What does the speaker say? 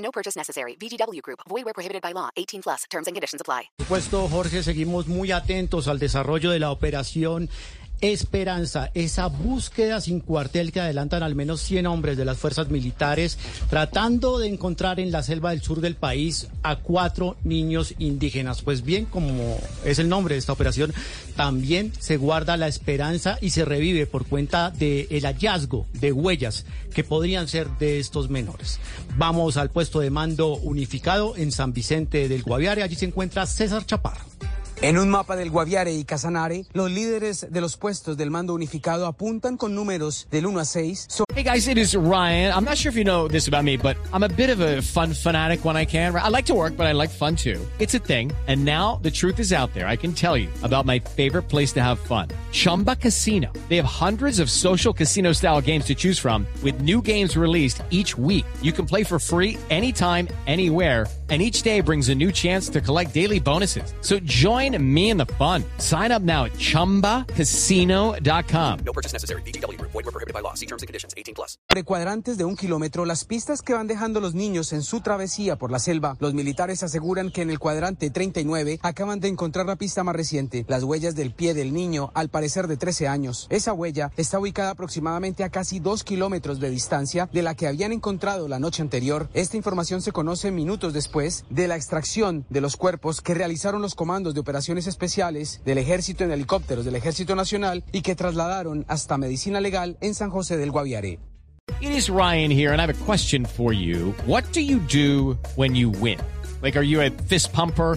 No purchase necessary. VGW Group. Void where prohibited by law. 18 plus. Terms and conditions apply. Por supuesto, Jorge, seguimos muy atentos al desarrollo de la operación Esperanza, esa búsqueda sin cuartel que adelantan al menos 100 hombres de las fuerzas militares tratando de encontrar en la selva del sur del país a cuatro niños indígenas. Pues bien, como es el nombre de esta operación, también se guarda la esperanza y se revive por cuenta del hallazgo de huellas que podrían ser de estos menores. Vamos al puesto de mando unificado en San Vicente del Guaviare. Allí se encuentra César Chaparro. En un mapa del Guaviare y Casanare, los líderes de los puestos del mando unificado apuntan con números del 1 a 6. So Hey guys, it is Ryan. I'm not sure if you know this about me, but I'm a bit of a fun fanatic when I can. I like to work, but I like fun too. It's a thing. And now the truth is out there. I can tell you about my favorite place to have fun. Chumba Casino. They have hundreds of social casino style games to choose from with new games released each week. You can play for free anytime, anywhere and each day brings a new chance to collect daily bonuses. So join me in the fun. Sign up now at ChumbaCasino.com. No purchase necessary. VGW Group. Void were prohibited by law. See terms and conditions. 18 plus. Sobre cuadrantes de un kilómetro, las pistas que van dejando los niños en su travesía por la selva. Los militares aseguran que en el cuadrante 39 acaban de encontrar la pista más reciente, las huellas del pie del niño, al parecer de 13 años. Esa huella está ubicada aproximadamente a casi dos kilómetros de distancia de la que habían encontrado la noche anterior. Esta información se conoce minutos después de la extracción de los cuerpos que realizaron los comandos de operaciones especiales del ejército en helicópteros del Ejército Nacional y que trasladaron hasta medicina legal en San José del Guaviare. It is Ryan here, and I have a question for you. What do you do when you win? Like, are you a fist pumper?